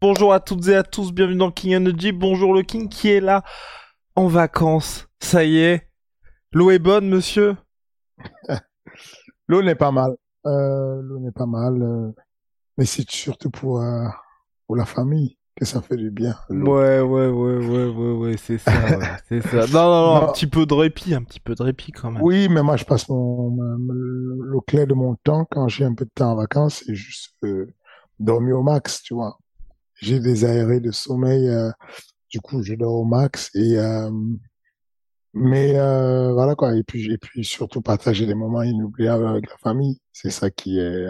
Bonjour à toutes et à tous, bienvenue dans King Energy. Bonjour le King qui est là en vacances. Ça y est. L'eau est bonne, monsieur L'eau n'est pas mal. Euh, l'eau n'est pas mal. euh, mais c'est surtout pour, euh, pour la famille que ça fait du bien. Ouais, ouais, ouais, ouais, ouais, ouais, c'est ça, ouais, c'est ça. Non, non, non, un petit peu de répit, un petit peu de répit quand même. Oui, mais moi, je passe mon, le le clair de mon temps quand j'ai un peu de temps en vacances, c'est juste euh, dormir au max, tu vois. J'ai des aérés de sommeil, euh, du coup, je dors au max et euh, mais euh, voilà quoi. Et puis et puis surtout partager des moments inoubliables avec la famille, c'est ça qui est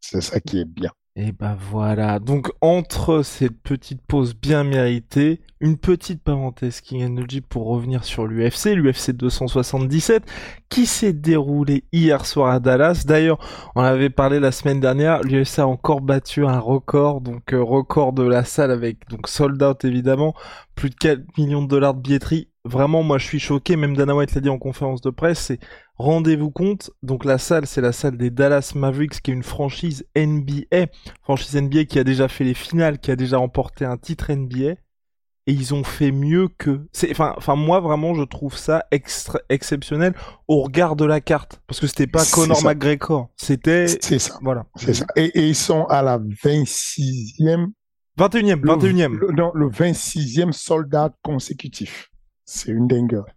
c'est ça qui est bien. Et bah voilà. Donc entre cette petite pause bien méritée, une petite parenthèse King Energy pour revenir sur l'UFC, l'UFC 277, qui s'est déroulé hier soir à Dallas. D'ailleurs, on avait parlé la semaine dernière, l'UFC a encore battu un record, donc euh, record de la salle avec donc sold out évidemment, plus de 4 millions de dollars de billetterie. Vraiment, moi je suis choqué, même Dana White l'a dit en conférence de presse, c'est rendez-vous compte, donc la salle c'est la salle des Dallas Mavericks qui est une franchise NBA, franchise NBA qui a déjà fait les finales, qui a déjà remporté un titre NBA, et ils ont fait mieux que. C'est, enfin, enfin, moi vraiment, je trouve ça extra- exceptionnel au regard de la carte, parce que c'était pas Conor. McGregor, c'était, C'est ça. voilà, C'est ça. Et, et ils sont à la 26e 21e, 21e. Le, non, le 26e soldat consécutif. C'est une dinguerie.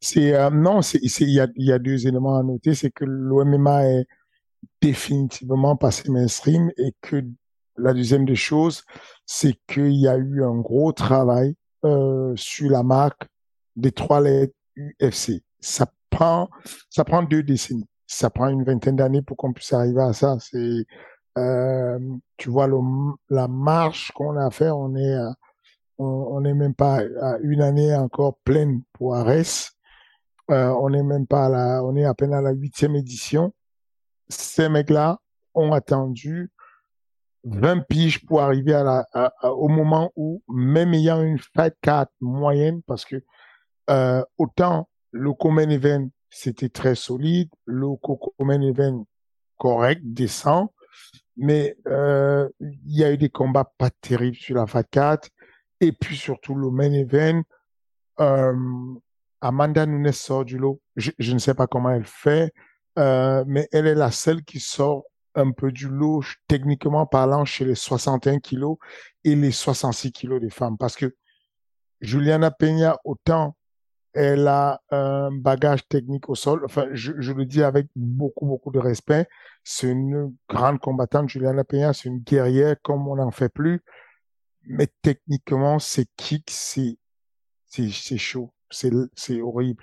C'est, euh, non, il y a, y a deux éléments à noter. C'est que l'OMMA est définitivement passé mainstream et que la deuxième des choses, c'est qu'il y a eu un gros travail, euh, sur la marque des trois lettres UFC. Ça prend, ça prend deux décennies. Ça prend une vingtaine d'années pour qu'on puisse arriver à ça. C'est, euh, tu vois, le, la marche qu'on a fait, on est, à- on n'est même pas à une année encore pleine pour Ares. Euh, on n'est même pas à la, on est à peine à la huitième édition. Ces mecs-là ont attendu 20 piges pour arriver au moment où, même ayant une fight card moyenne, parce que euh, autant le Common Event, c'était très solide, le Common Event correct, décent, mais euh, il y a eu des combats pas terribles sur la 4 et puis surtout le main event euh, Amanda Nunes sort du lot je, je ne sais pas comment elle fait euh, mais elle est la seule qui sort un peu du lot techniquement parlant chez les 61 kilos et les 66 kilos des femmes parce que Juliana Peña autant elle a un bagage technique au sol. Enfin, je, je le dis avec beaucoup, beaucoup de respect. C'est une grande combattante, Juliana Peña, c'est une guerrière comme on n'en fait plus. Mais techniquement, ses kicks, c'est, c'est, c'est chaud. C'est, c'est horrible.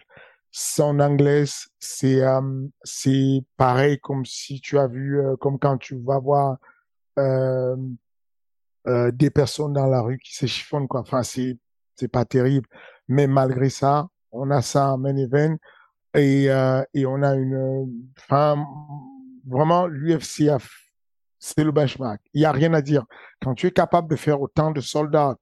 Son anglaise, c'est, euh, c'est pareil comme si tu as vu, euh, comme quand tu vas voir, euh, euh, des personnes dans la rue qui se chiffonnent, quoi. Enfin, c'est, c'est pas terrible. Mais malgré ça, on a ça en main event et, et on a une, enfin, vraiment, l'UFC a, c'est le benchmark. Il y a rien à dire. Quand tu es capable de faire autant de soldats,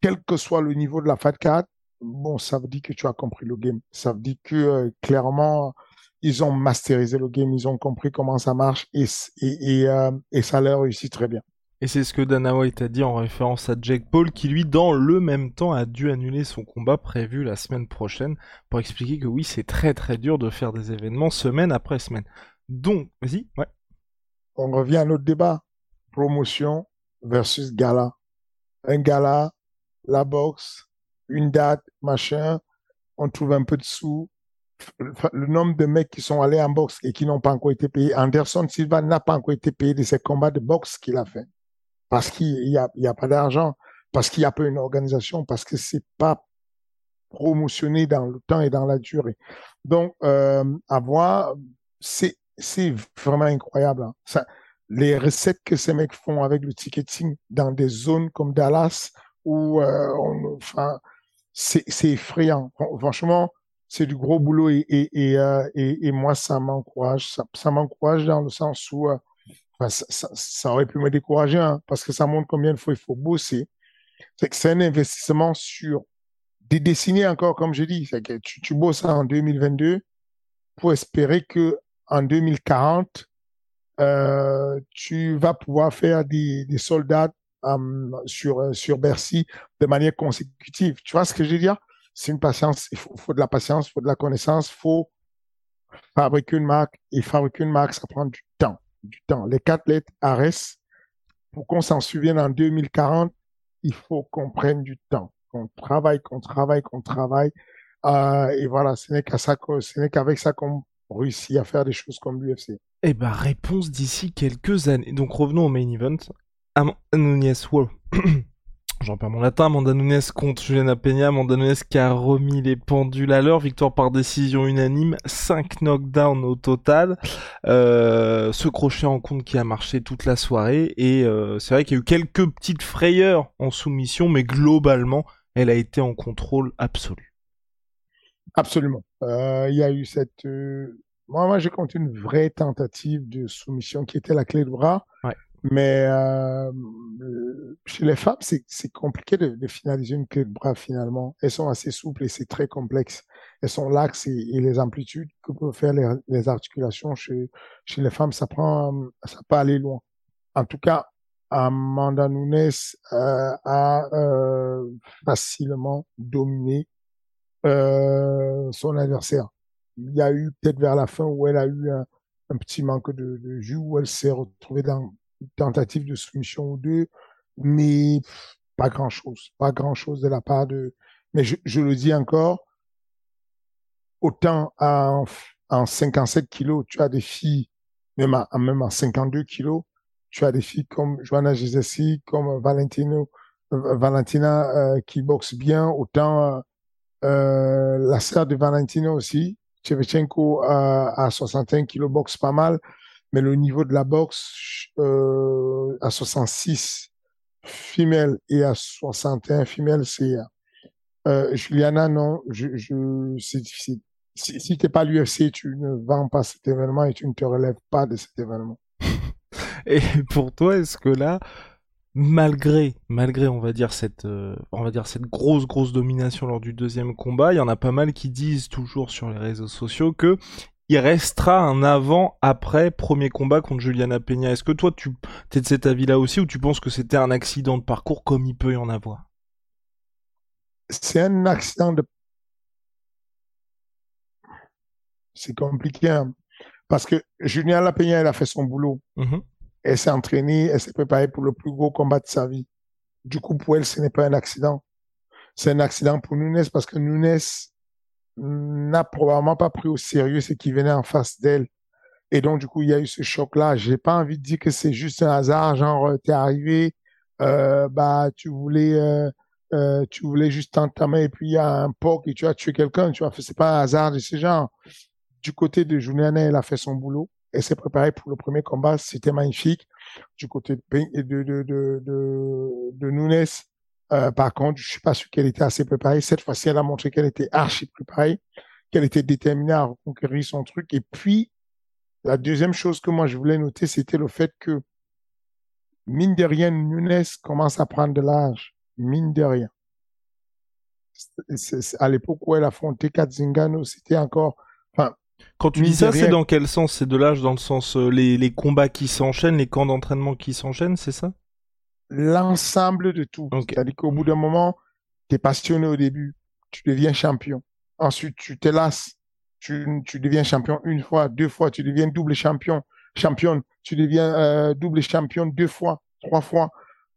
quel que soit le niveau de la Fat 4, bon, ça veut dire que tu as compris le game. Ça veut dire que, euh, clairement, ils ont masterisé le game, ils ont compris comment ça marche et, et, euh, et ça leur réussit très bien. Et c'est ce que Dana White a dit en référence à Jake Paul, qui lui, dans le même temps, a dû annuler son combat prévu la semaine prochaine, pour expliquer que oui, c'est très très dur de faire des événements semaine après semaine. Donc, vas-y, ouais. On revient à notre débat. Promotion versus gala. Un gala, la boxe, une date, machin, on trouve un peu de sous, le nombre de mecs qui sont allés en boxe et qui n'ont pas encore été payés. Anderson Silva n'a pas encore été payé de ses combats de boxe qu'il a fait. Parce qu'il n'y a, y a pas d'argent, parce qu'il n'y a pas une organisation, parce que c'est pas promotionné dans le temps et dans la durée. Donc, euh, à voir, c'est, c'est vraiment incroyable. Hein. Ça, les recettes que ces mecs font avec le ticketing dans des zones comme Dallas, où, euh, on, enfin, c'est, c'est effrayant. Franchement, c'est du gros boulot et, et, et, euh, et, moi, ça m'encourage. Ça, ça m'encourage dans le sens où euh, ça, ça, aurait pu me décourager hein, parce que ça montre combien de fois il faut bosser. C'est que c'est un investissement sur des décennies encore, comme je dis. C'est que tu, tu bosses en 2022 pour espérer que en 2040, euh, tu vas pouvoir faire des, des soldats euh, sur, sur Bercy de manière consécutive. Tu vois ce que je veux dire? c'est une patience, il faut, faut, de la patience, il faut de la connaissance, il faut fabriquer une marque. Et fabriquer une marque, ça prend du temps. Du temps. Les quatre lettres ARES, pour qu'on s'en souvienne en 2040, il faut qu'on prenne du temps, qu'on travaille, qu'on travaille, qu'on travaille. Euh, et voilà, ce n'est ce n'est qu'avec ça qu'on réussit à faire des choses comme l'UFC. Eh ben, réponse d'ici quelques années. Donc revenons au main event. Amanda Nunes, wow. j'en perds mon latin, Amanda Nunes contre Juliana Peña, Amanda Nunes qui a remis les pendules à l'heure, victoire par décision unanime, 5 knockdowns au total, euh, ce crochet en compte qui a marché toute la soirée, et euh, c'est vrai qu'il y a eu quelques petites frayeurs en soumission, mais globalement, elle a été en contrôle absolu. Absolument. Euh, il y a eu cette... Euh, moi, moi j'ai compté une vraie tentative de soumission qui était la clé de bras. Ouais. Mais euh, chez les femmes, c'est compliqué de, de, finaliser une clé de bras finalement. Elles sont assez souples et c'est très complexe. Elles sont l'axe et, et, les amplitudes que peuvent faire les, les, articulations chez, chez les femmes, ça prend, ça peut aller loin. En tout cas, Amanda Nunes euh, a euh, facilement dominé euh, son adversaire. Il y a eu peut-être vers la fin où elle a eu un, petit manque de, de jus, où elle s'est retrouvée dans tentative de soumission ou deux, mais pas grand chose, pas grand chose de la part de. Mais je, je le dis encore, autant en, en 57 kilos, tu as des filles, même à, même en 52 kilos, tu as des filles comme Joanna Gisessi, comme Valentino, euh, Valentina euh, qui boxe bien, autant euh, la sœur de Valentino aussi, Chevchenko à 61 kilos boxe pas mal mais le niveau de la boxe euh, à 66 femelles et à 61 femelles, c'est euh, Juliana, non, je, je, c'est difficile. Si, si t'es pas l'UFC, tu ne vends pas cet événement et tu ne te relèves pas de cet événement. et pour toi, est-ce que là, malgré, malgré, on va dire cette, euh, on va dire cette grosse, grosse domination lors du deuxième combat, il y en a pas mal qui disent toujours sur les réseaux sociaux que il restera un avant-après premier combat contre Juliana Peña. Est-ce que toi, tu es de cet avis-là aussi ou tu penses que c'était un accident de parcours comme il peut y en avoir? C'est un accident de... C'est compliqué hein. parce que Juliana Peña, elle a fait son boulot. Mm -hmm. Elle s'est entraînée, elle s'est préparée pour le plus gros combat de sa vie. Du coup, pour elle, ce n'est pas un accident. C'est un accident pour Nunes parce que Nunes n'a probablement pas pris au sérieux ce qui venait en face d'elle. Et donc, du coup, il y a eu ce choc-là. J'ai pas envie de dire que c'est juste un hasard, genre, t'es arrivé, euh, bah, tu voulais, euh, euh, tu voulais juste et puis il y a un poc et tu as tué quelqu'un, tu vois. C'est pas un hasard de ce genre. Du côté de Juliana, elle a fait son boulot. Elle s'est préparée pour le premier combat. C'était magnifique. Du côté de, Nunes, euh, par contre, je suis pas sûr qu'elle était assez préparée. Cette fois-ci, elle a montré qu'elle était archi préparée, qu'elle était déterminée à reconquérir son truc. Et puis, la deuxième chose que moi je voulais noter, c'était le fait que, mine de rien, Nunes commence à prendre de l'âge. Mine de rien. C à l'époque où elle affrontait Katzingano, c'était encore, quand tu dis ça, c'est dans quel sens? C'est de l'âge dans le sens euh, les, les combats qui s'enchaînent, les camps d'entraînement qui s'enchaînent, c'est ça? L'ensemble de tout. Okay. C'est-à-dire qu'au bout d'un moment, tu es passionné au début, tu deviens champion. Ensuite, tu te lasses, tu, tu, deviens champion une fois, deux fois, tu deviens double champion, championne, tu deviens euh, double champion deux fois, trois fois.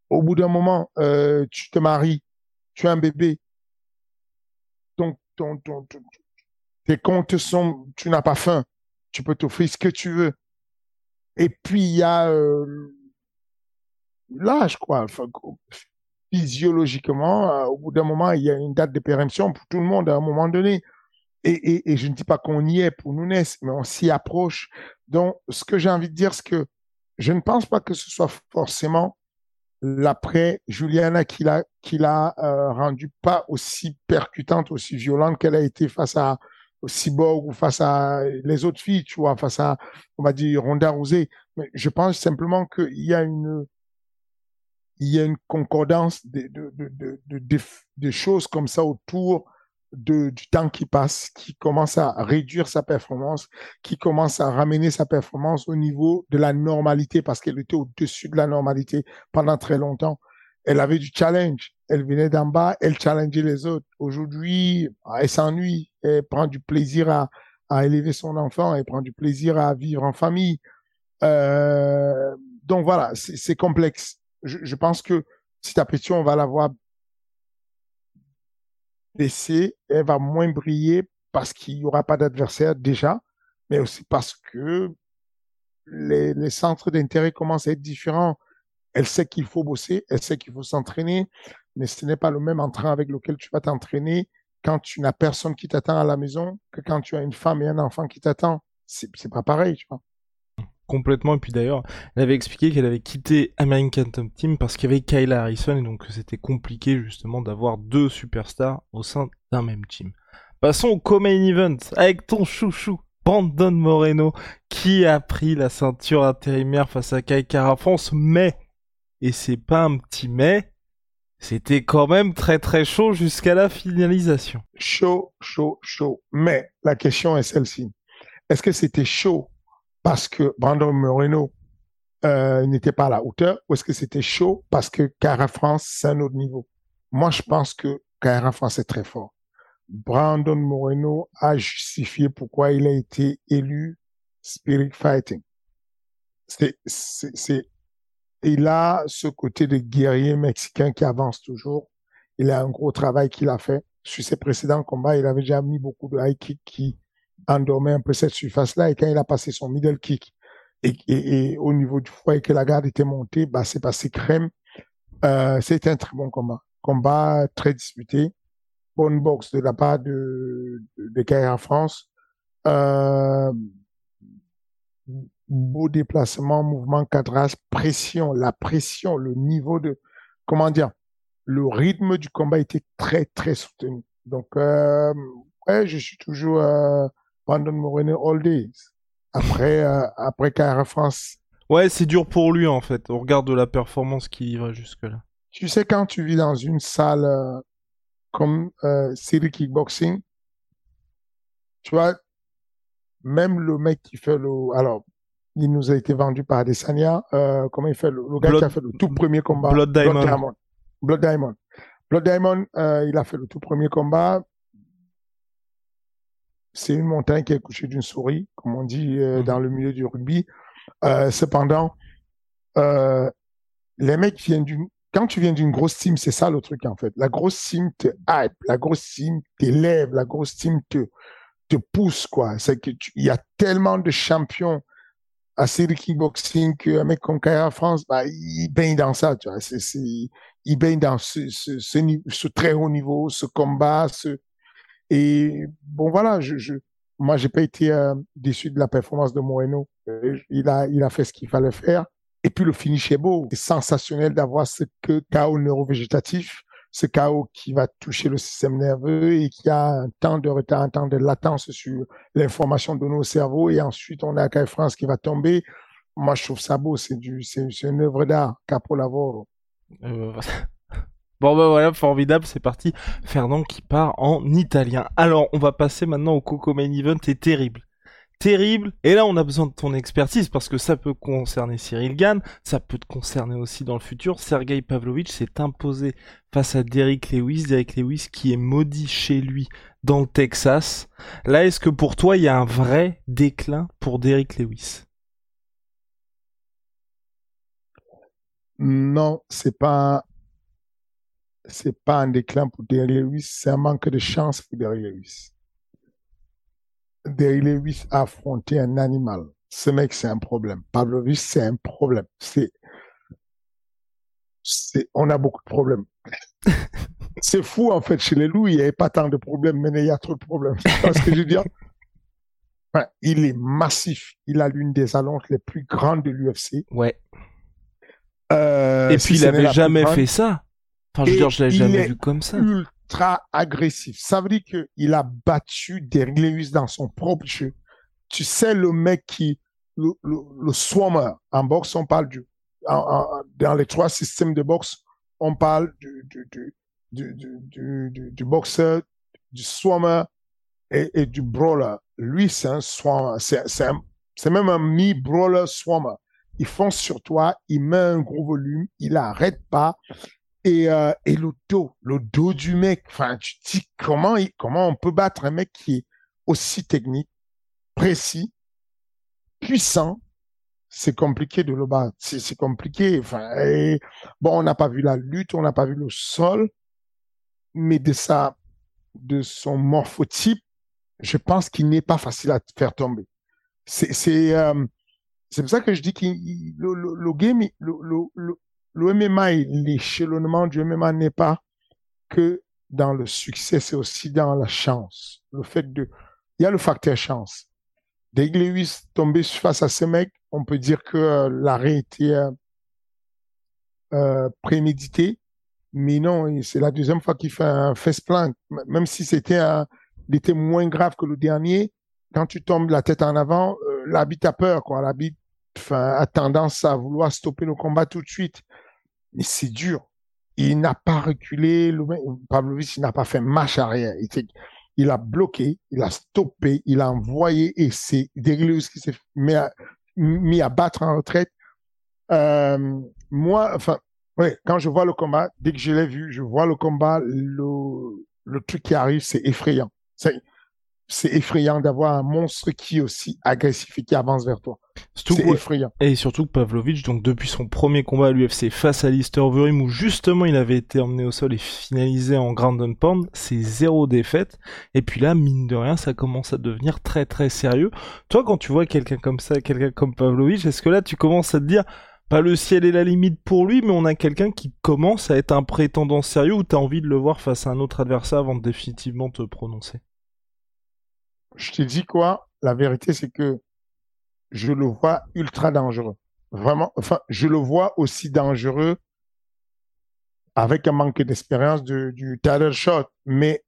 Au bout d'un moment, euh, tu te maries, tu as un bébé. Donc, ton, ton, ton, tes comptes sont, tu n'as pas faim, tu peux t'offrir ce que tu veux. Et puis il y a euh, l'âge, quoi. Enfin, physiologiquement, euh, au bout d'un moment, il y a une date de péremption pour tout le monde à un moment donné. Et, et, je ne dis pas qu'on y est pour nous mais on s'y approche. Donc, ce que j'ai envie de dire, c'est que je ne pense pas que ce soit forcément l'après Juliana qui l'a qui l'a euh, rendue pas aussi percutante, aussi violente qu'elle a été face à Cyborg ou face à les autres filles, tu vois, face à on va dire Ronda Rousey. Mais je pense simplement qu'il y a une il y a une concordance de, de, de, de, de choses comme ça autour de, du temps qui passe, qui commence à réduire sa performance, qui commence à ramener sa performance au niveau de la normalité parce qu'elle était au-dessus de la normalité pendant très longtemps. Elle avait du challenge. Elle venait d'en bas, elle challengeait les autres. Aujourd'hui, elle s'ennuie. Elle prend du plaisir à, élever son enfant. Elle prend du plaisir à vivre en famille. Euh, donc voilà, c'est complexe. Je, pense que ta question, on va la voir baisser, elle va moins briller parce qu'il n'y aura pas d'adversaire déjà, mais aussi parce que les centres d'intérêt commencent à être différents. Elle sait qu'il faut bosser, elle sait qu'il faut s'entraîner, mais ce n'est pas le même entrain avec lequel tu vas t'entraîner quand tu n'as personne qui t'attend à la maison que quand tu as une femme et un enfant qui t'attendent. C'est pas pareil, tu vois complètement. Et puis d'ailleurs, elle avait expliqué qu'elle avait quitté American Top Team parce qu'il y avait Kyla Harrison et donc c'était compliqué justement d'avoir deux superstars au sein d'un même team. Passons au co-main event avec ton chouchou. Brandon Moreno qui a pris la ceinture intérimaire face à Kai France, mais, et c'est pas un petit mais, c'était quand même très très chaud jusqu'à la finalisation. Chaud, chaud, chaud. Mais la question est celle-ci. Est-ce que c'était chaud parce que Brandon Moreno euh, n'était pas à la hauteur ou est-ce que c'était chaud parce que Cara France, c'est un autre niveau? Moi, je pense que Cara France est très fort. Brandon Moreno a justifié pourquoi il a été élu Spirit Fighting. C'est, il a ce côté de guerrier mexicain qui avance toujours. Il a un gros travail qu'il a fait. Sur ses précédents combats, il avait déjà mis beaucoup de high kick qui endormait un peu cette surface-là. Et quand il a passé son middle kick et, au niveau du foie et que la garde était montée, bah, c'est passé crème. Euh, c'était un très bon combat. Combat très disputé. Bonne boxe de la part de, de, de France. Euh, beau déplacement, mouvement cadrage, pression, la pression, le niveau de, comment dire, le rythme du combat était très, très soutenu. Donc, euh, ouais, je suis toujours euh, Brandon Moreno all days. Après, euh, après Cara France. Ouais, c'est dur pour lui en fait. On regarde la performance qui va jusque-là. Tu sais, quand tu vis dans une salle euh, comme euh, City Kickboxing, tu vois, même le mec qui fait le. Alors, il nous a été vendu par Adesanya. Euh, comment il fait le, le gars qui a fait le tout premier combat Blood Diamond. Blood Diamond. Blood Diamond. Blood Diamond, euh, il a fait le tout premier combat c'est une montagne qui est couchée d'une souris, comme on dit euh, mhm. dans le milieu du rugby. Cependant, les mecs viennent d'une quand tu viens d'une grosse team, c'est ça le truc en fait. La grosse team te hype, la grosse team t'élève, la grosse team te te pousse quoi. C'est que il y a tellement de champions à Série Kickboxing qu'un mec comme Kaya France, bah, il baigne dans ça, tu vois. C'est, il baigne dans ce, ce, ce, ce, très haut niveau, ce combat, ce, et bon, voilà, je, je, moi, j'ai pas été euh, déçu de la performance de Moreno. Euh, il a, il a fait ce qu'il fallait faire. Et puis le finish est beau. C'est sensationnel d'avoir ce que chaos neurovégétatif, ce chaos qui va toucher le système nerveux et qui a un temps de retard, un temps de latence sur l'information de nos cerveaux. Et ensuite, on a Kai France qui va tomber. Moi, je trouve ça beau. C'est du, c'est, une œuvre d'art. Capolavoro. Euh, Bon bah voilà, formidable, c'est parti. Fernand qui part en italien. Alors, on va passer maintenant au Coco Main Event et terrible. Terrible. Et là, on a besoin de ton expertise parce que ça peut concerner Cyril Gann, ça peut te concerner aussi dans le futur. Sergei Pavlovich s'est imposé face à Derek Lewis. Derek Lewis qui est maudit chez lui dans le Texas. Là, est-ce que pour toi, il y a un vrai déclin pour Derek Lewis? Non, c'est pas c'est pas un déclin pour Derrick Lewis, c'est un manque de chance pour Derrick Lewis. Derrick Lewis a affronté un animal. Ce mec, c'est un problème. Pavlovich, c'est un problème. C'est, c'est, on a beaucoup de problèmes. c'est fou, en fait, chez les loups, il n'y avait pas tant de problèmes, mais il y a trop de problèmes. Parce que je veux dire, enfin, il est massif. Il a l'une des allonges les plus grandes de l'UFC. Ouais. Euh, Et si puis il ce n'est avait la plus jamais fait ça. Enfin, je veux dire, je l'ai jamais est vu comme ça. Ultra agressif. Ça veut dire qu'il a battu Lewis dans son propre jeu. Tu sais, le mec qui, le, le, swimmer, en boxe, on parle du, dans les trois systèmes de boxe, on parle du, du, du, du, du, boxeur, du swimmer et, du brawler. Lui, c'est un swimmer. C'est, même un mi-brawler swimmer. Il fonce sur toi, il met un gros volume, il arrête pas. Et, euh, et le dos, le dos du mec, enfin, tu te dis comment, comment on peut battre un mec qui est aussi technique, précis, puissant? C'est compliqué de le battre. C'est compliqué. Enfin, bon, on n'a pas vu la lutte, on n'a pas vu le sol, mais de sa, de son morphotype, je pense qu'il n'est pas facile à faire tomber. C'est, c'est, euh, c'est pour ça que je dis que le, le, le game, le, le, MMA l'échelonnement du MMA n'est pas que dans le succès, c'est aussi dans la chance. Le fait de, il y a le facteur chance. Dès que Lewis tombé face à ce mec, on peut dire que euh, l'arrêt était euh, euh, prémédité. Mais non, c'est la deuxième fois qu'il fait un face plant. Même si c'était était moins grave que le dernier. Quand tu tombes la tête en avant, l'arbitre a peur, quoi. Enfin, a tendance à vouloir stopper le combat tout de suite. Mais c'est dur. Il n'a pas reculé. Il n'a pas fait marche arrière. Il, il a bloqué, il a stoppé, il a envoyé et c'est Lewis qui s'est mis à, mis à battre en retraite. Euh, moi, enfin, quand je vois le combat, dès que je l'ai vu, je vois le combat, le truc qui arrive, c'est effrayant. C'est, effrayant d'avoir un monstre qui est aussi agressif et qui avance vers toi. C'est effrayant. Et surtout que Pavlovich, donc depuis son premier combat à l'UFC face à Lister Overeem, où justement il avait été emmené au sol et finalisé en ground and pound, c'est zéro défaite. Et puis là, mine de rien, ça commence à devenir très très sérieux. Toi, quand tu vois quelqu'un comme ça, quelqu'un comme Pavlovich, est-ce que là tu commences à te dire, pas le ciel est la limite pour lui, mais on a quelqu'un qui commence à être un prétendant sérieux ou t'as envie de le voir face à un autre adversaire avant de définitivement te prononcer? Je te dis quoi? La vérité, c'est que je le vois ultra dangereux. Vraiment, enfin, je le vois aussi dangereux avec un manque d'expérience de- du title shot, mais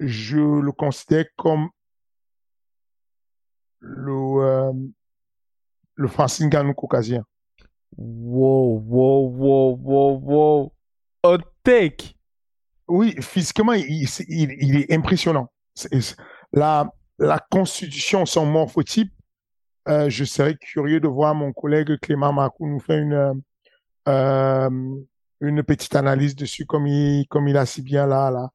je le considère comme le, euh, le Francine Ganou caucasien. Wow, wow, wow, wow, wow. Hot take Oui, physiquement, il- il- il est impressionnant. La, la constitution, son morphotype, euh, je serais curieux de voir mon collègue Clément Marcoux nous faire une, euh, une petite analyse dessus, comme il, comme il a si bien là, là,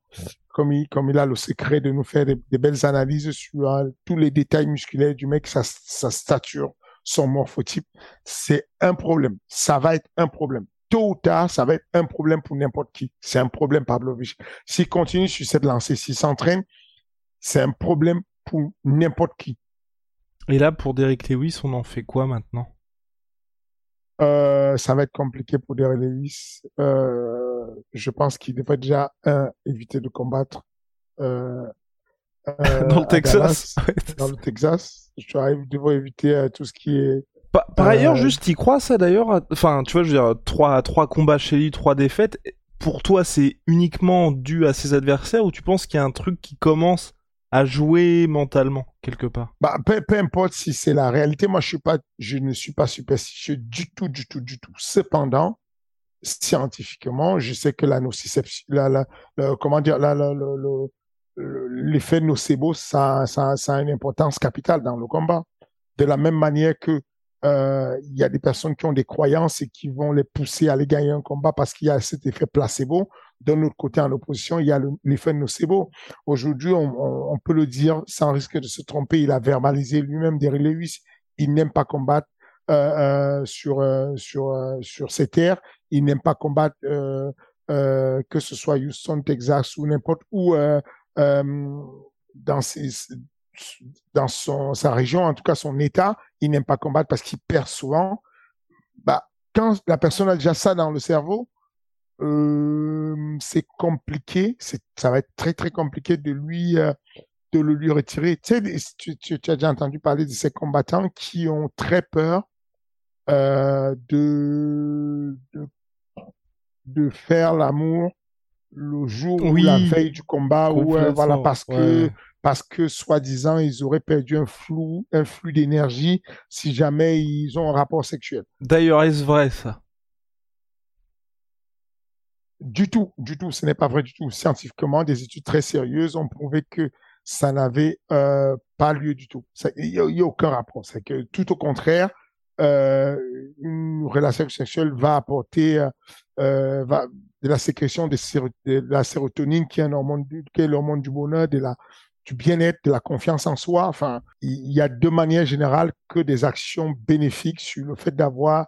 comme il, comme il a le secret de nous faire des, des belles analyses sur euh, tous les détails musculaires du mec, sa, sa stature, son morphotype. C'est un problème. Ça va être un problème. Tôt ou tard, ça va être un problème pour n'importe qui. C'est un problème, Pavlovich. S'il continue sur cette lancée, s'il s'entraîne, c'est un problème pour n'importe qui. Et là, pour Derek Lewis, on en fait quoi maintenant? Euh, ça va être compliqué pour Derrick Lewis. Euh, je pense qu'il devrait déjà un, éviter de combattre euh, Dans le Texas Dallas, dans le Texas. Je il devrait éviter tout ce qui est. Par, par Euh, ailleurs, juste, t'y crois ça d'ailleurs Enfin, tu vois, je veux dire, trois, trois combats chez lui, trois défaites. Pour toi, c'est uniquement dû à ses adversaires ou tu penses qu'il y a un truc qui commence à jouer mentalement quelque part Bah, peu, importe si c'est la réalité. Moi, je ne suis pas superstitieux du tout, du tout, du tout. Cependant, scientifiquement, je sais que l'effet nocebo, ça a une importance capitale dans le combat. De la même manière que euh, il y a des personnes qui ont des croyances et qui vont les pousser à aller gagner un combat parce qu'il y a cet effet placebo. D'un autre côté, en opposition, il y a le- l'effet nocebo. Aujourd'hui, on, on, on peut le dire sans risque de se tromper. Il a verbalisé lui-même Derrick Lewis. Il n'aime pas combattre euh, euh, sur euh, sur euh, sur ces terres. Il n'aime pas combattre euh, euh, que ce soit Houston, Texas ou n'importe où dans ces, dans son, sa région, en tout cas son état, il n'aime pas combattre parce qu'il perd souvent. Bah, quand la personne a déjà ça dans le cerveau, euh, c'est compliqué, c'est, ça va être très très compliqué de lui, euh, de le lui retirer. Tu sais, tu, tu, tu, as déjà entendu parler de ces combattants qui ont très peur euh, de, de, de faire l'amour le jour Oui. ou la veille du combat ou euh, voilà parce que ouais. parce que soi-disant ils auraient perdu un flou un flux d'énergie si jamais ils ont un rapport sexuel. D'ailleurs, est-ce vrai ça? Du tout, du tout, ce n'est pas vrai du tout. Scientifiquement, des études très sérieuses ont prouvé que ça n'avait euh, pas lieu du tout. Il n'y a, aucun rapport. C'est que tout au contraire, euh, une relation sexuelle va apporter euh, euh, va, de la sécrétion de, la sérotonine, qui est un hormone, du- qui est l'hormone du bonheur, de la, du bien-être, de la confiance en soi. Enfin, il y a de manière générale que des actions bénéfiques sur le fait d'avoir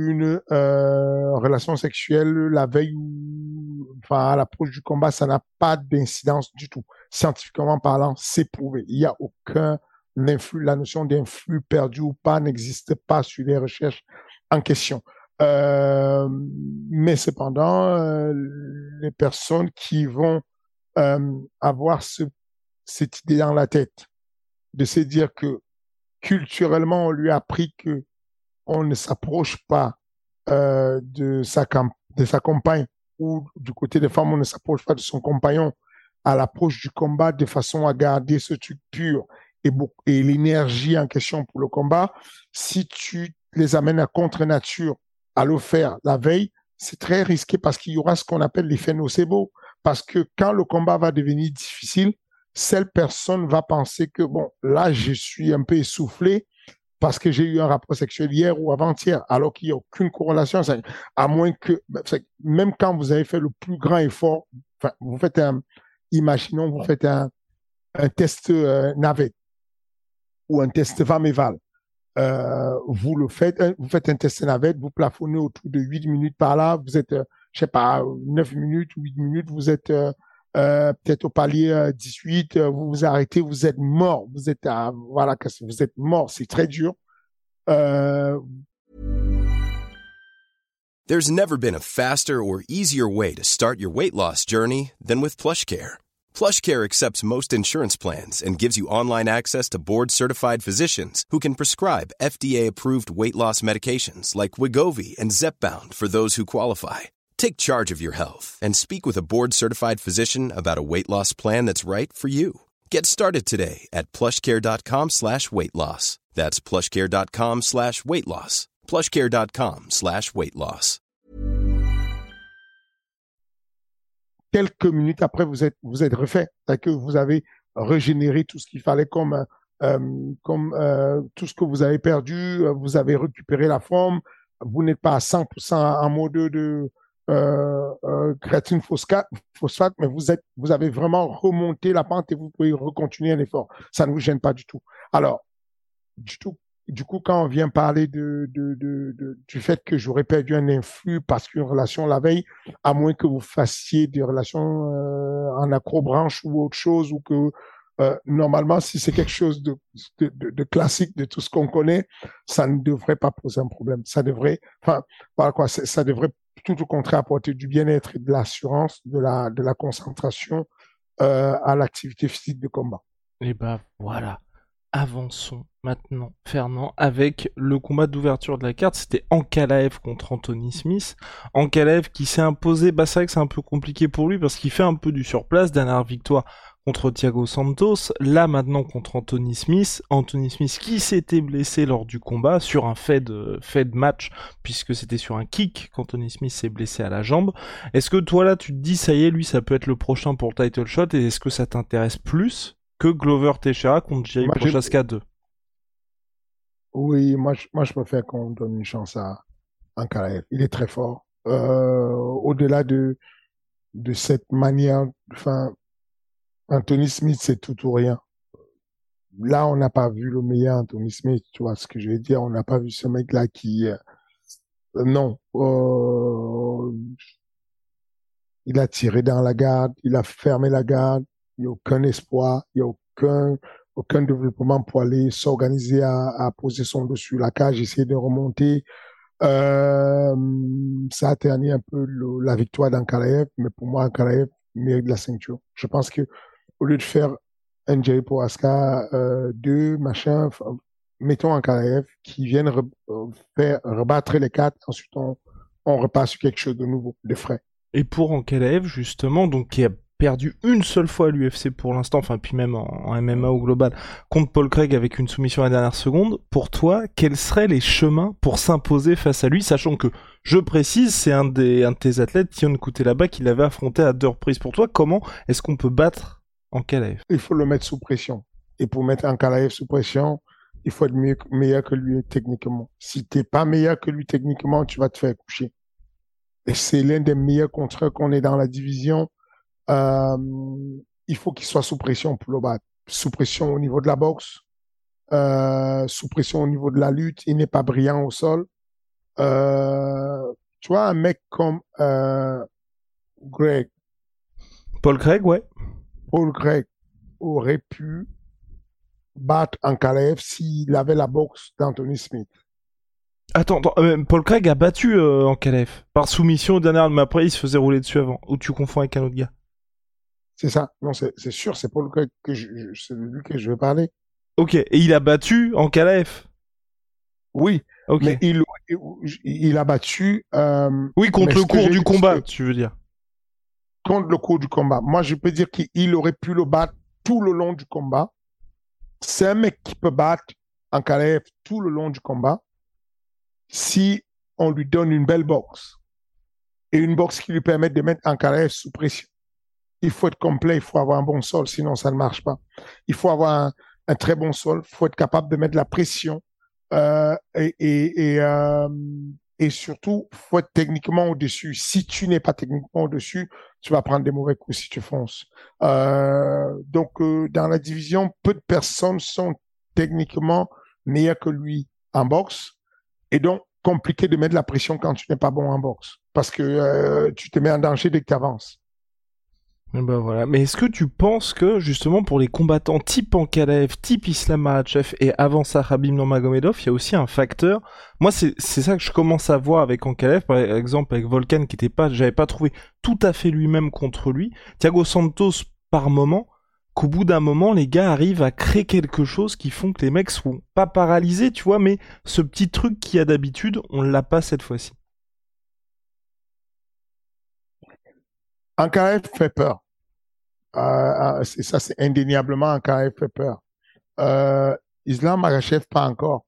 une euh, relation sexuelle la veille ou enfin à l'approche du combat, ça n'a pas d'incidence du tout. Scientifiquement parlant, c'est prouvé. Il n'y a aucun influx, la notion d'influx perdu ou pas n'existe pas sur les recherches en question. Euh, mais cependant, euh, les personnes qui vont avoir ce, cette idée dans la tête de se dire que culturellement on lui a appris que on ne s'approche pas euh, de sa de sa compagne ou du côté des femmes on ne s'approche pas de son compagnon à l'approche du combat de façon à garder ce truc pur et, et l'énergie en question pour le combat. Si tu les amènes à contre nature à le faire la veille, c'est très risqué parce qu'il y aura ce qu'on appelle l'effet nocebo. Parce que quand le combat va devenir difficile, cette personne va penser que bon, là, je suis un peu essoufflé parce que j'ai eu un rapport sexuel hier ou avant-hier, alors qu'il n'y a aucune corrélation. À moins que, c'est- même quand vous avez fait le plus grand effort, vous faites un, imaginons, vous faites un, test euh, navette ou un test Vameval. Euh, vous le faites, euh, vous faites un test navette, vous plafonnez autour de 8 minutes par là, vous êtes, euh, je sais pas, 9 minutes, 8 minutes, vous êtes euh, euh, peut-être au palier euh, 18, euh, vous vous arrêtez, vous êtes mort, vous êtes à, voilà, vous êtes mort, c'est très dur. Euh, There's never been a faster or easier way to start your weight loss journey than with PlushCare. PlushCare accepts most insurance plans and gives you online access to board-certified physicians who can prescribe FDA-approved weight loss medications like Wigovi and Zepbound for those who qualify. Take charge of your health and speak with a board-certified physician about a weight loss plan that's right for you. Get started today at plushcare.com slash weight loss. That's plushcare.com slash weight loss. plushcare.com slash weight loss. quelques minutes après, vous êtes, vous êtes refait. Que vous avez régénéré tout ce qu'il fallait comme, euh, comme euh, tout ce que vous avez perdu, vous avez récupéré la forme, vous n'êtes pas à 100% en mode de euh, euh, créatine phosphate, phosphate, mais vous êtes, vous avez vraiment remonté la pente et vous pouvez recontinuer un effort. Ça ne vous gêne pas du tout. Alors, du tout, du coup, quand on vient parler de, de, de, du fait que j'aurais perdu un influx parce qu'une relation la veille, à moins que vous fassiez des relations euh, en acrobranche ou autre chose, ou que euh, normalement, si c'est quelque chose de, de, de, classique de tout ce qu'on connaît, ça ne devrait pas poser un problème. Ça devrait, enfin, voilà quoi, ça devrait tout au contraire apporter du bien-être et de l'assurance, de la, concentration euh, à l'activité physique de combat. Et bah voilà. Avançons maintenant, Fernand, avec le combat d'ouverture de la carte. C'était Ankalaev contre Anthony Smith. Ankalaev qui s'est imposé, bah c'est vrai que c'est un peu compliqué pour lui parce qu'il fait un peu du surplace. Dernière victoire contre Thiago Santos. Là maintenant contre Anthony Smith. Anthony Smith qui s'était blessé lors du combat sur un fait de, fait de match puisque c'était sur un kick qu'Anthony Smith s'est blessé à la jambe. Est-ce que toi là tu te dis ça y est lui ça peut être le prochain pour le title shot et est-ce que ça t'intéresse plus que Glover Teixeira contre Jiri Moi, j'ai- Prochaska 2 Oui, moi, je, moi, je préfère qu'on donne une chance à Ankalaev. Il est très fort. Euh, au-delà de, de cette manière, enfin, Anthony Smith, c'est tout ou rien. Là, on n'a pas vu le meilleur Anthony Smith, tu vois ce que je veux dire. On n'a pas vu ce mec-là qui, euh, non, euh, il a tiré dans la garde, il a fermé la garde, il n'y a aucun espoir, il n'y a aucun aucun développement pour aller s'organiser à, à poser son dos sur la cage, essayer de remonter. Euh, ça a terni un peu la victoire d'Ankalaev, mais pour moi, Ankalaev mérite la ceinture. Je pense que au lieu de faire un Jerry Prohaska, euh, deux, machin, enfin, mettons Ankalaev qui vienne re- euh, faire rebattre les quatre, ensuite on, sur quelque chose de nouveau, de frais. Et pour Ankalaev, justement, donc qui a perdu une seule fois l'UFC pour l'instant, enfin puis même en, MMA au global, contre Paul Craig avec une soumission à la dernière seconde, pour toi, quels seraient les chemins pour s'imposer face à lui, sachant que, je précise, c'est un, un de tes athlètes, Tion là-bas, qui l'avait affronté à deux reprises. Pour toi, comment est-ce qu'on peut battre Ankalaev il faut le mettre sous pression. Et pour mettre Ankalaev sous pression, il faut être mieux- meilleur que lui techniquement. Si t'es pas meilleur que lui techniquement, tu vas te faire coucher. Et c'est l'un des meilleurs contre qu'on est dans la division. Euh, il faut qu'il soit sous pression pour le battre. Sous pression au niveau de la boxe, euh, sous pression au niveau de la lutte. Il n'est pas brillant au sol. Euh, tu vois, un mec comme Greg, Paul Craig, ouais. Paul Craig aurait pu battre Ankalaev s'il avait la boxe d'Anthony Smith. Attends, attends, euh, Paul Craig a battu euh, Ankalaev par soumission au dernier round, mais après il se faisait rouler dessus avant. Ou tu confonds avec un autre gars C'est ça. Non, c'est sûr, c'est Paul Craig que je, je- c'est de lui que je veux parler. Ok, et il a battu Ankalaev Oui, Ok. mais il, il a battu euh, Oui, contre le cours du combat, tu veux dire. Contre le cours du combat. Moi, je peux dire qu'il aurait pu le battre tout le long du combat. C'est un mec qui peut battre Ankalaev tout le long du combat si on lui donne une belle boxe et une boxe qui lui permette de mettre Ankalaev sous pression. Il faut être complet, il faut avoir un bon sol, sinon ça ne marche pas. Il faut avoir un, très bon sol, il faut être capable de mettre la pression euh, et, et, et, euh, et surtout, faut être techniquement au-dessus. Si tu n'es pas techniquement au-dessus, tu vas prendre des mauvais coups si tu fonces. Euh, donc, euh, dans la division, peu de personnes sont techniquement meilleures que lui en boxe. Et donc, compliqué de mettre la pression quand tu n'es pas bon en boxe. Parce que euh, tu te mets en danger dès que tu avances. Eh Ben voilà. Mais est-ce que tu penses que justement pour les combattants type Ankalaev, type Islam Makhachev et avant ça Khabib Nurmagomedov, il y a aussi un facteur. Moi c'est ça que je commence à voir avec Ankalaev par exemple avec Volkan qui était pas j'avais pas trouvé tout à fait lui-même contre lui. Thiago Santos par moment qu'au bout d'un moment les gars arrivent à créer quelque chose qui font que les mecs sont pas paralysés, tu vois, mais ce petit truc qu'il y a d'habitude, on l'a pas cette fois-ci. Ankaraev fait peur. Euh, c'est- ça, c'est indéniablement Ankaraev fait peur. Euh, Islam Makhachev, pas encore.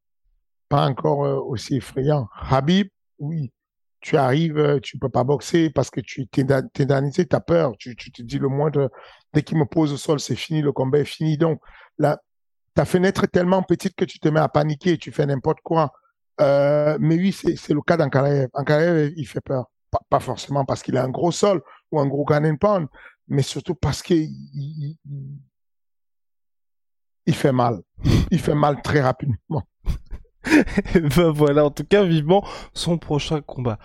Pas encore euh, aussi effrayant. Habib, oui. Tu arrives, euh, tu peux pas boxer parce que tu t'es damnisé, t'as peur. Tu, tu te dis le moindre, dès qu'il me pose au sol, c'est fini, le combat est fini. Donc, là, ta fenêtre est tellement petite que tu te mets à paniquer, tu fais n'importe quoi. Euh, mais oui, c'est le cas d'Ankaraev. Ankaraev, il fait peur. Pas forcément parce qu'il a un gros sol ou un gros pound, mais surtout parce qu'il il, il- il fait mal. Il fait mal très rapidement. ben voilà, en tout cas, vivement son prochain combat.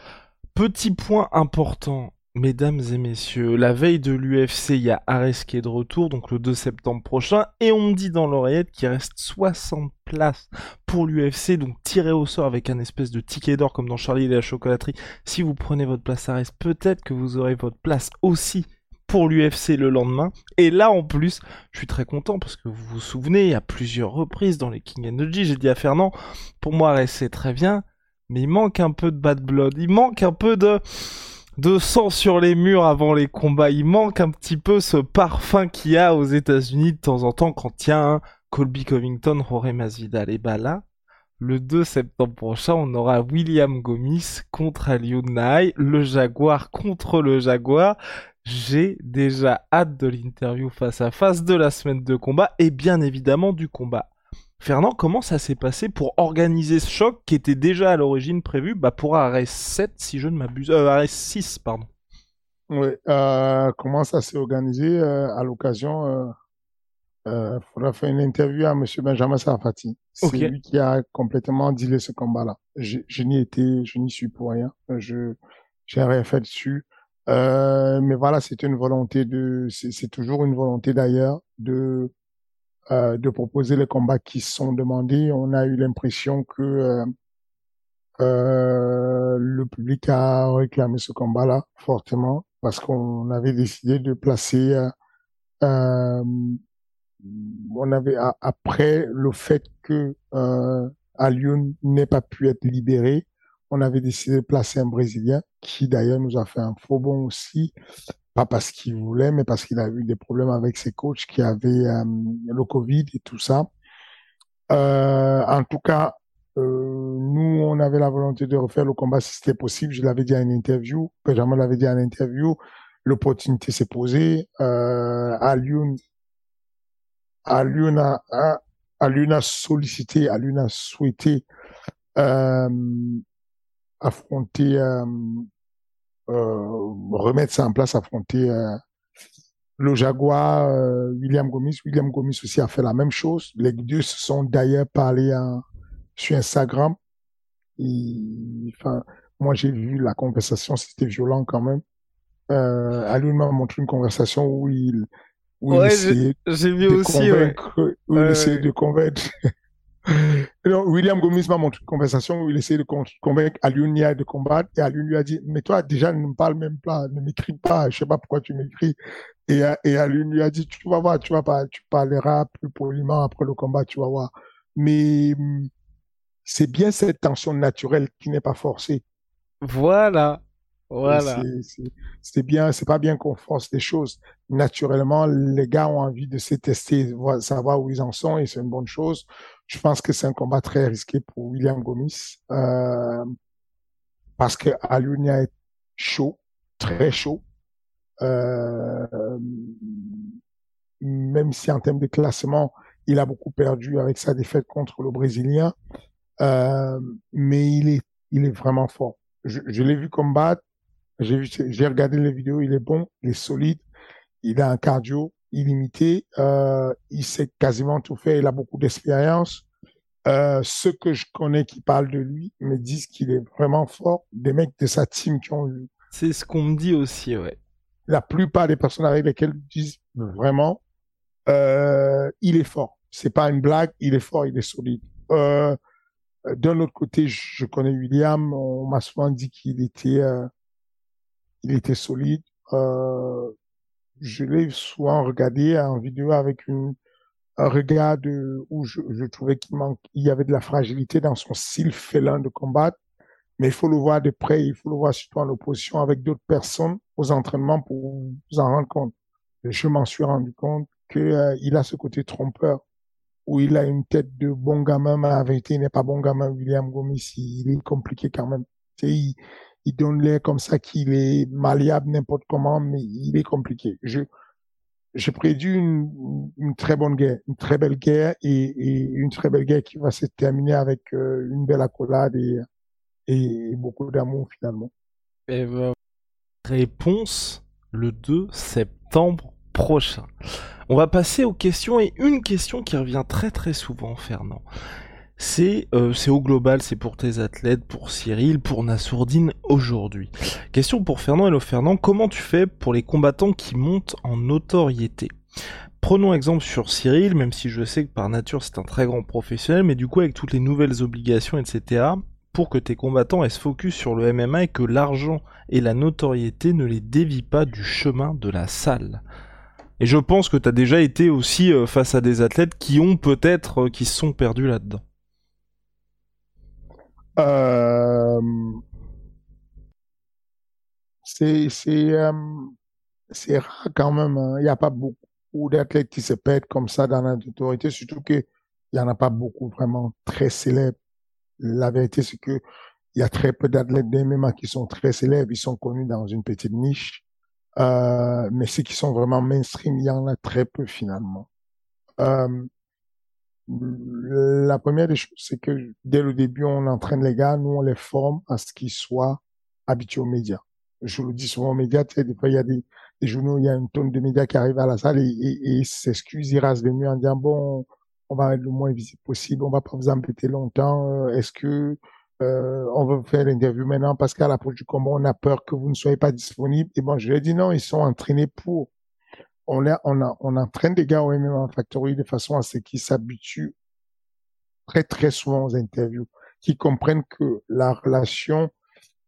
Petit point important, mesdames et messieurs, la veille de l'UFC, il y a Ares qui est de retour, donc le 2 septembre prochain, et on me dit dans l'oreillette qu'il reste 60 places pour l'UFC, donc tiré au sort avec un espèce de ticket d'or comme dans Charlie et la chocolaterie. Si vous prenez votre place Ares, peut-être que vous aurez votre place aussi pour l'UFC le lendemain. Et là, en plus, je suis très content parce que vous vous souvenez, a plusieurs reprises dans les King Energy, j'ai dit à Fernand, pour moi, Ares, c'est très bien, mais il manque un peu de bad blood, il manque un peu de de sang sur les murs avant les combats, il manque un petit peu ce parfum qu'il y a aux États-Unis de temps en temps quand un Colby Covington, Jorge Masvidal. Et bah là, le 2 septembre prochain, on aura William Gomis contre Aliou Naï, le Jaguar contre le Jaguar. J'ai déjà hâte de l'interview face à face de la semaine de combat et bien évidemment du combat. Fernand, comment ça s'est passé pour organiser ce choc qui était déjà à l'origine prévu bah, pour Ares 7 si je ne m'abuse, euh, Ares 6 pardon. Oui, euh, comment ça s'est organisé euh, à l'occasion euh, euh, faudra faire une interview à Monsieur Benjamin Sarfati. C'est lui qui a complètement dealé ce combat-là. Je, je n'y étais, je n'y suis pour rien. Je j'ai rien fait dessus. Mais voilà, c'est une volonté de, c'est toujours une volonté d'ailleurs de euh, de proposer les combats qui sont demandés, on a eu l'impression que euh, euh, le public a réclamé ce combat-là fortement parce qu'on avait décidé de placer, euh, euh on avait après le fait que euh, Lyon n'ait pas pu être libéré, on avait décidé de placer un Brésilien qui d'ailleurs nous a fait un faux bon aussi, pas parce qu'il voulait, mais parce qu'il a eu des problèmes avec ses coachs qui avaient euh, le Covid et tout ça. Euh, en tout cas, euh, nous, on avait la volonté de refaire le combat si c'était possible. Je l'avais dit à une interview, Benjamin l'avait dit à une interview. L'opportunité s'est posée. Euh, Alioun, Alioun a, sollicité, Alioun a souhaité affronter, remettre ça en place, affronter euh, le Jaguar, euh, William Gomis. William Gomis aussi a fait la même chose. Les deux se sont d'ailleurs parlé sur Instagram. Et, enfin, moi, j'ai vu la conversation, c'était violent quand même. Euh, m'a montré une conversation où il, où ouais, il essayait de ouais. où il essayait de convaincre William Gomis m'a montré une conversation où il essayait de convaincre Alunia de combattre et Alun lui a dit, mais toi, déjà, ne me parle même pas, ne m'écris pas, je sais pas pourquoi tu m'écris. Et, et Alun lui a dit, tu vas voir, tu vas pas, tu parleras plus poliment après le combat, tu vas voir. Mais c'est bien cette tension naturelle qui n'est pas forcée. Voilà. Voilà. C'est bien, c'est pas bien qu'on force des choses. Naturellement, les gars ont envie de se tester, savoir où ils en sont et c'est une bonne chose. Je pense que c'est un combat très risqué pour William Gomis euh, parce que Alunia est chaud, très chaud. Euh, même si en termes de classement, il a beaucoup perdu avec sa défaite contre le Brésilien, euh, mais il est, il est vraiment fort. Je, je l'ai vu combattre, j'ai regardé les vidéos, il est bon, il est solide, il a un cardio illimité, euh, il sait quasiment tout faire, il a beaucoup d'expérience. Euh, ceux que je connais qui parlent de lui me disent qu'il est vraiment fort. Des mecs de sa team qui ont eu. C'est ce qu'on me dit aussi, ouais. La plupart des personnes avec lesquelles disent vraiment, euh, il est fort. C'est pas une blague, il est fort, il est solide. Euh, D'un autre côté, je connais William. On m'a souvent dit qu'il était, euh, il était solide. Euh, je l'ai souvent regardé en vidéo avec un regard où je, trouvais qu'il manque, il y avait de la fragilité dans son style félin de combattre. Mais il faut le voir de près, il faut le voir surtout en opposition avec d'autres personnes aux entraînements pour vous en rendre compte. je m'en suis rendu compte que euh, il a ce côté trompeur où il a une tête de bon gamin, mais la vérité, il n'est pas bon gamin. William Gomis, il est compliqué quand même. Il donne l'air comme ça qu'il est malléable n'importe comment, mais il est compliqué. Je, j'ai prédit une, très bonne guerre, une très belle guerre et, une très belle guerre qui va se terminer avec euh, une belle accolade et, et beaucoup d'amour finalement. Et ben, réponse le 2 septembre prochain. On va passer aux questions et une question qui revient très très souvent, Fernand c'est euh, c'est au global, c'est pour tes athlètes, pour Cyril, pour Nassourdine aujourd'hui. Question pour Fernand. Hello Fernand, comment tu fais pour les combattants qui montent en notoriété? Prenons exemple sur Cyril, même si je sais que par nature c'est un très grand professionnel, mais du coup avec toutes les nouvelles obligations, etc., pour que tes combattants aient se focus sur le MMA et que l'argent et la notoriété ne les dévient pas du chemin de la salle. Et je pense que tu as déjà été aussi euh, face à des athlètes qui ont peut-être, euh, qui se sont perdus là-dedans. Euh, c'est c'est euh, c'est rare quand même. Hein. Il n'y a pas beaucoup d'athlètes qui se perdent comme ça dans l'autorité, surtout que il y en a pas beaucoup vraiment très célèbres. La vérité, c'est que il y a très peu d'athlètes d'MMA qui sont très célèbres. Ils sont connus dans une petite niche. Euh, mais ceux qui sont vraiment mainstream, il y en a très peu finalement. Euh, la première des choses, c'est que dès le début, on entraîne les gars, nous, on les forme à ce qu'ils soient habitués aux médias. Je le dis souvent aux médias, tu sais, des fois, il y a des, des journaux, il y a une tonne de médias qui arrivent à la salle et, et, et s'excusent, ils rasent les murs en disant, bon, on va être le moins visible possible, on va pas vous embêter longtemps, euh, est-ce que euh, on veut faire l'interview maintenant parce qu'à l'approche du combat, on a peur que vous ne soyez pas disponible? Et bon, je lui ai dit non, ils sont entraînés pour. On, est, on, a, on entraîne des gars au MMA Factory de façon à ce qu'ils s'habituent très, très souvent aux interviews, qu'ils comprennent que la relation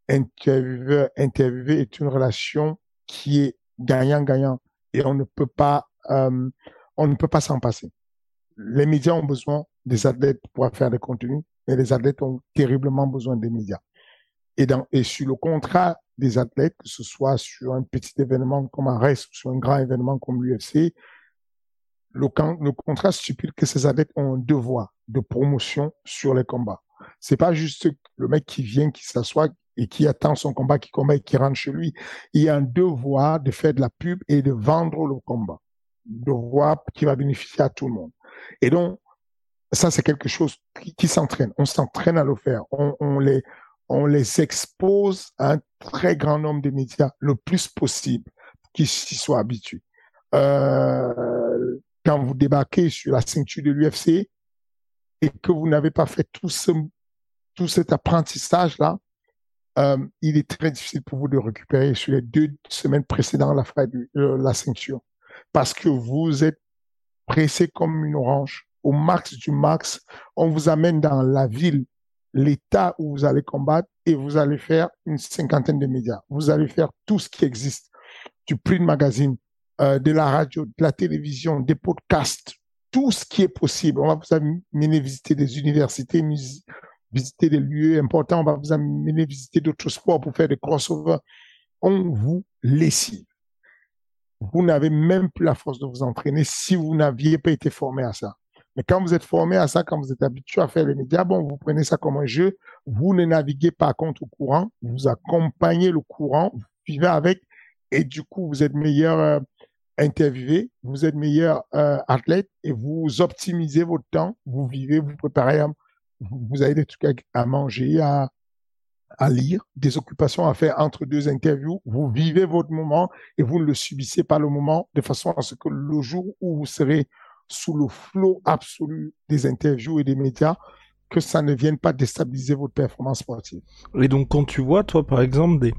intervieweur-interviewé est une relation qui est gagnant-gagnant et on ne peut pas, euh, on ne peut pas s'en passer. Les médias ont besoin des athlètes pour faire des contenus, mais les athlètes ont terriblement besoin des médias. Et, dans, et sur le contrat des athlètes, que ce soit sur un petit événement comme RES ou sur un grand événement comme l'UFC, le, le, contrat stipule que ces athlètes ont un devoir de promotion sur les combats. C'est pas juste le mec qui vient, qui s'assoit et qui attend son combat, qui combat et qui rentre chez lui. Il y a un devoir de faire de la pub et de vendre le combat. Devoir qui va bénéficier à tout le monde. Et donc, ça, c'est quelque chose qui, qui s'entraîne. On s'entraîne à le faire. On, on, les, on les expose à un très grand nombre de médias le plus possible qu'ils s'y soient habitués. Euh, quand vous débarquez sur la ceinture de l'UFC et que vous n'avez pas fait tout ce, tout cet apprentissage-là, euh, il est très difficile pour vous de récupérer sur les deux semaines précédentes la, euh, la ceinture parce que vous êtes pressé comme une orange au max du max. On vous amène dans la ville, l'état où vous allez combattre et vous allez faire une cinquantaine de médias. Vous allez faire tout ce qui existe, du print magazine, euh, de la radio, de la télévision, des podcasts, tout ce qui est possible. On va vous amener visiter des universités, visiter des lieux importants, on va vous amener visiter d'autres sports pour faire des crossovers. On vous lessive. Vous n'avez même plus la force de vous entraîner si vous n'aviez pas été formé à ça. Mais quand vous êtes formé à ça, quand vous êtes habitué à faire les médias, bon, vous prenez ça comme un jeu, vous ne naviguez pas contre le courant, vous accompagnez le courant, vous vivez avec, et du coup, vous êtes meilleur euh, interviewé, vous êtes meilleur euh, athlète, et vous optimisez votre temps, vous vivez, vous préparez, vous avez des trucs à, manger, à, à lire, des occupations à faire entre deux interviews. Vous vivez votre moment et vous ne le subissez pas le moment de façon à ce que le jour où vous serez sous le flot absolu des interviews et des médias, que ça ne vienne pas déstabiliser votre performance sportive. Et donc quand tu vois, toi par exemple, des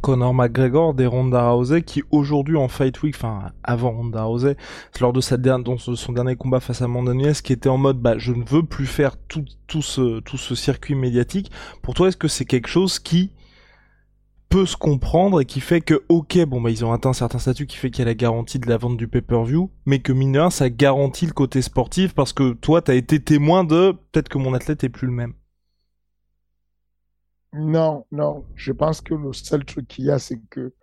Conor McGregor, des Ronda Rousey, qui aujourd'hui en Fight Week, enfin avant Ronda Rousey, lors de son dernier combat face à Amanda Nunes, qui était en mode, bah je ne veux plus faire tout, tout ce tout ce circuit médiatique. Pour toi, est-ce que c'est quelque chose qui peut se comprendre et qui fait que, ok, bon, bah, ils ont atteint un certain statut qui fait qu'il y a la garantie de la vente du pay-per-view, mais que mine ça garantit le côté sportif parce que toi, t'as été témoin de peut-être que mon athlète est plus le même. Non, non. Je pense que le seul truc qu'il y a, c'est que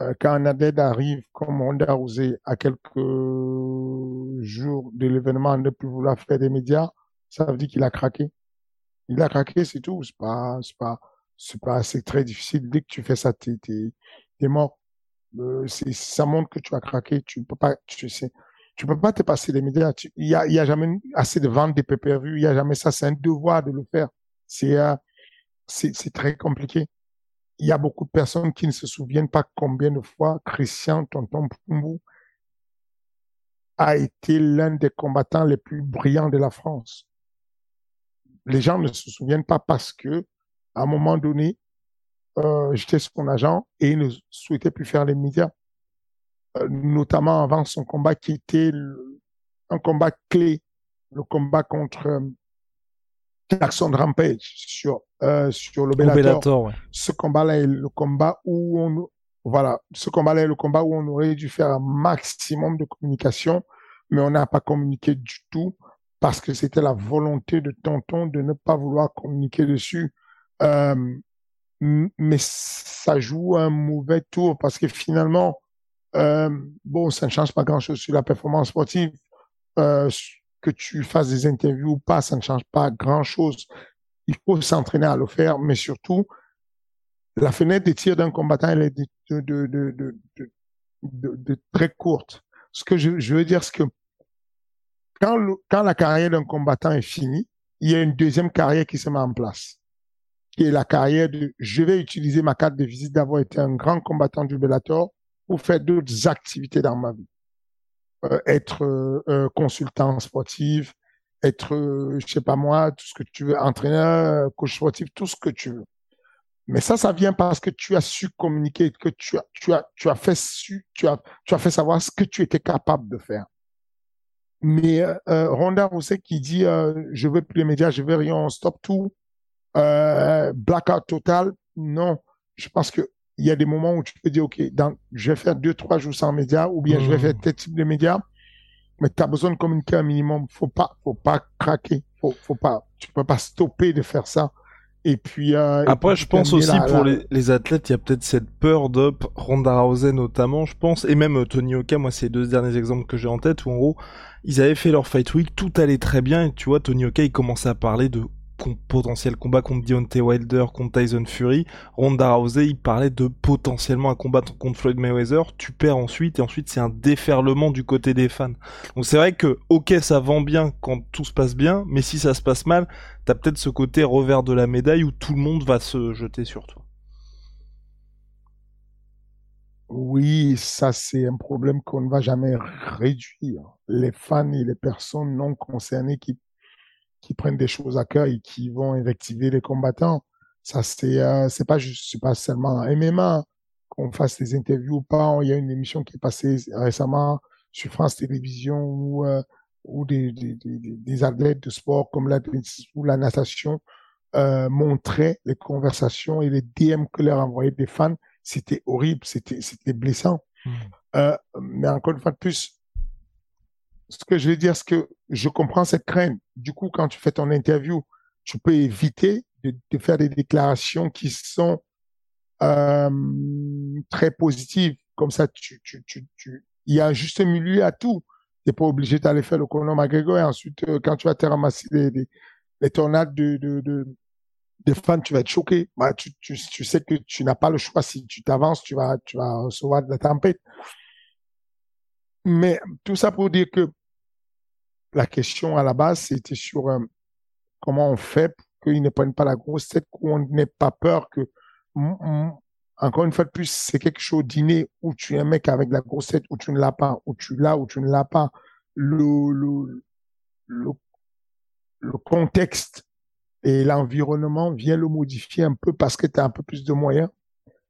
euh, quand un athlète arrive comme Ronda Rousey à quelques jours de l'événement ne plus vouloir faire des médias, ça veut dire qu'il a craqué. Il a craqué, c'est tout. C'est pas, c'est pas, c'est très difficile. Dès que tu fais ça, t'es, t'es, t'es mort. Euh, ça montre que tu as craqué. Tu peux pas, tu sais, tu peux pas te passer des médias. Il y a, y a jamais assez de ventes des pay-per-view. Il y a jamais ça. C'est un devoir de le faire. C'est, euh, c'est très compliqué. Il y a beaucoup de personnes qui ne se souviennent pas combien de fois Christian Tonton Pumbu a été l'un des combattants les plus brillants de la France. Les gens ne se souviennent pas parce que à un moment donné, euh, j'étais son agent et il ne souhaitait plus faire les médias, euh, notamment avant son combat qui était un combat clé, le combat contre euh, Jackson Rampage sur euh, sur le Bellator. Ce combat-là est le combat où on voilà, ce combat-là est le combat où on aurait dû faire un maximum de communication, mais on n'a pas communiqué du tout parce que c'était la volonté de Tonton de ne pas vouloir communiquer dessus euh, mais ça joue un mauvais tour parce que finalement, euh, bon, ça ne change pas grand-chose sur la performance sportive. Euh, que tu fasses des interviews ou pas, ça ne change pas grand-chose. Il faut s'entraîner à le faire, mais surtout, la fenêtre de tir d'un combattant, elle est de, de, de, de, très courte. Ce que je, veux dire, c'est que quand la carrière d'un combattant est finie, il y a une deuxième carrière qui se met en place qui est la carrière de je vais utiliser ma carte de visite d'avoir été un grand combattant du Bellator pour faire d'autres activités dans ma vie. Euh, être euh, consultant sportif, être, euh, je sais pas moi, tout ce que tu veux, entraîneur, coach sportif, tout ce que tu veux. Mais ça, ça vient parce que tu as su communiquer, que tu as, tu as, tu as fait su, tu as, tu as fait savoir ce que tu étais capable de faire. Mais euh, euh Ronda Rousset qui dit euh, je veux plus les médias, je veux rien, on stop tout, euh, blackout total. Non, je pense que il y a des moments où tu peux dire ok, donc je vais faire deux trois jours sans médias ou bien je vais Mhm. faire tel type de médias. Mais tu as besoin de communiquer un minimum. Faut pas, faut pas craquer. Faut, faut pas, tu peux pas stopper de faire ça. Et puis. Euh, et Après, puis je pense aussi pour les, les athlètes, il y a peut-être cette peur d'up, Ronda Rousey notamment, je pense, et même euh, Tony Oka, moi, c'est les deux derniers exemples que j'ai en tête, où en gros, ils avaient fait leur fight week, tout allait très bien, et tu vois, Tony Oka, il commençait à parler de potentiel combat contre Deontay Wilder, contre Tyson Fury. Ronda Rousey, il parlait de potentiellement un combat contre Floyd Mayweather. Tu perds ensuite, et ensuite, c'est un déferlement du côté des fans. Donc c'est vrai que, ok, ça vend bien quand tout se passe bien, mais si ça se passe mal, t'as peut-être ce côté revers de la médaille où tout le monde va se jeter sur toi. Oui, ça, c'est un problème qu'on ne va jamais réduire. Les fans et les personnes non concernées qui, qui prennent des choses à cœur et qui vont invectiver les combattants. Ça, c'est, euh, c'est pas juste, c'est pas seulement en MMA qu'on fasse des interviews ou pas. Il y a une émission qui est passée récemment sur France Télévisions où, euh, où des, des, des, des athlètes de sport comme l'athlétisme ou la natation euh, montraient les conversations et les DM que leur envoyaient des fans. C'était horrible, c'était, c'était blessant. Euh, mais encore une fois de plus, ce que je veux dire, c'est que je comprends cette crainte. Du coup, quand tu fais ton interview, tu peux éviter de, faire des déclarations qui sont euh, très positives. Comme ça, tu, tu, tu, tu, il y a un juste milieu à tout. Tu n'es pas obligé d'aller faire le Conor McGregor et ensuite, euh, quand tu vas te ramasser les, tornades de, de, de, de fans, tu vas être choqué. Bah, tu, tu, tu sais que tu n'as pas le choix. Si tu t'avances, tu vas, tu vas recevoir de la tempête. Mais tout ça pour dire que la question à la base, c'était sur euh, comment on fait pour qu'ils ne prennent pas la grosse tête, qu'on n'ait pas peur que, encore une fois de plus, c'est quelque chose d'inné où tu es un mec avec la grosse tête, où tu ne l'as pas, où tu l'as, où tu ne l'as pas. Le, le, le, le contexte et l'environnement vient le modifier un peu parce que tu as un peu plus de moyens,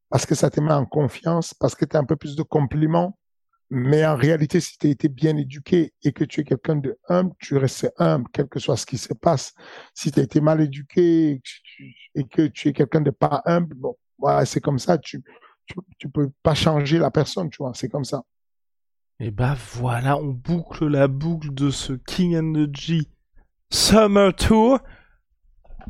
parce que ça te met en confiance, parce que tu as un peu plus de compliments. Mais en réalité, si tu as été bien éduqué et que tu es quelqu'un de humble, tu restes humble, quel que soit ce qui se passe. Si tu as été mal éduqué et que tu es quelqu'un de pas humble, bon, voilà, c'est comme ça. Tu, tu, tu peux pas changer la personne, tu vois. C'est comme ça. Et bah voilà, on boucle la boucle de ce King and the G Summer Tour.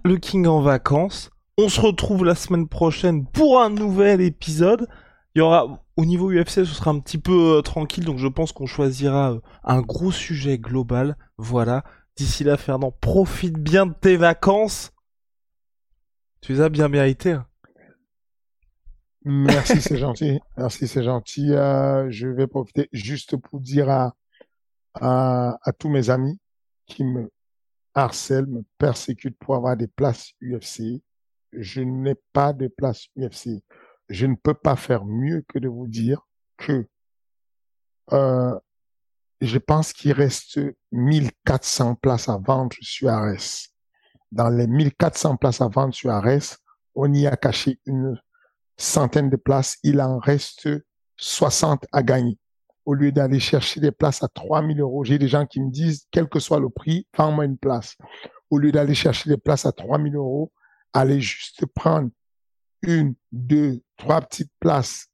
Le King en vacances. On se retrouve la semaine prochaine pour un nouvel épisode. Il y aura, au niveau UFC, ce sera un petit peu euh, tranquille, donc je pense qu'on choisira euh, un gros sujet global. Voilà. D'ici là, Fernand, profite bien de tes vacances. Tu les as bien méritées. hein. Merci, c'est gentil. Merci, c'est gentil. Euh, je vais profiter juste pour dire à, à, à tous mes amis qui me harcèlent, me persécutent pour avoir des places UFC. Je n'ai pas de place UFC. Je ne peux pas faire mieux que de vous dire que euh, je pense qu'il reste 1400 places à vendre sur Ares. Dans les 1400 places à vendre sur Ares, on y a caché une centaine de places. Il en reste 60 à gagner. Au lieu d'aller chercher des places à 3000 euros, j'ai des gens qui me disent, quel que soit le prix, vends-moi une place. Au lieu d'aller chercher des places à 3000 euros, allez juste prendre une, deux, trois petites places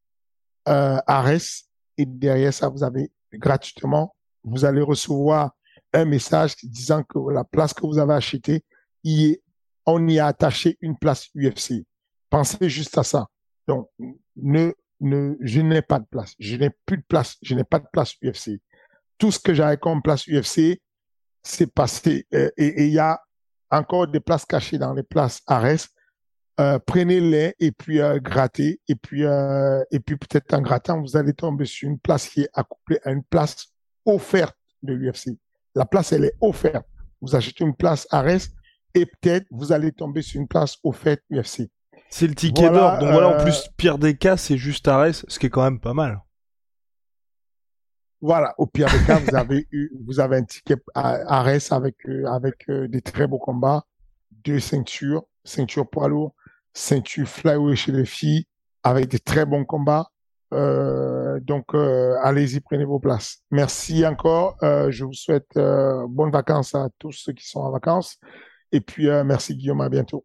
euh, Ares et derrière ça, vous avez gratuitement, vous allez recevoir un message disant que la place que vous avez achetée, y est, on y a attaché une place UFC. Pensez juste à ça. Donc, ne, ne, je n'ai pas de place. Je n'ai plus de place. Je n'ai pas de place UFC. Tout ce que j'avais comme place UFC, c'est passé. Euh, et il y a encore des places cachées dans les places Ares. Euh, prenez-les et puis euh, grattez. Et puis, euh, et puis peut-être en grattant, vous allez tomber sur une place qui est accouplée à une place offerte de l'UFC. La place, elle est offerte. Vous achetez une place Ares et peut-être vous allez tomber sur une place offerte UFC. C'est le ticket Voilà, d'or. Donc voilà, en plus, pire des cas, c'est juste Ares, ce qui est quand même pas mal. Voilà, au pire des cas, vous avez eu, vous avez un ticket à Ares avec, avec des très beaux combats, deux ceintures, ceinture poids lourd, ceinture flyweight chez les filles avec des très bons combats. Euh, donc, euh, allez-y, prenez vos places. Merci encore. Euh, je vous souhaite bonnes vacances à tous ceux qui sont en vacances. Et puis, merci Guillaume, à bientôt.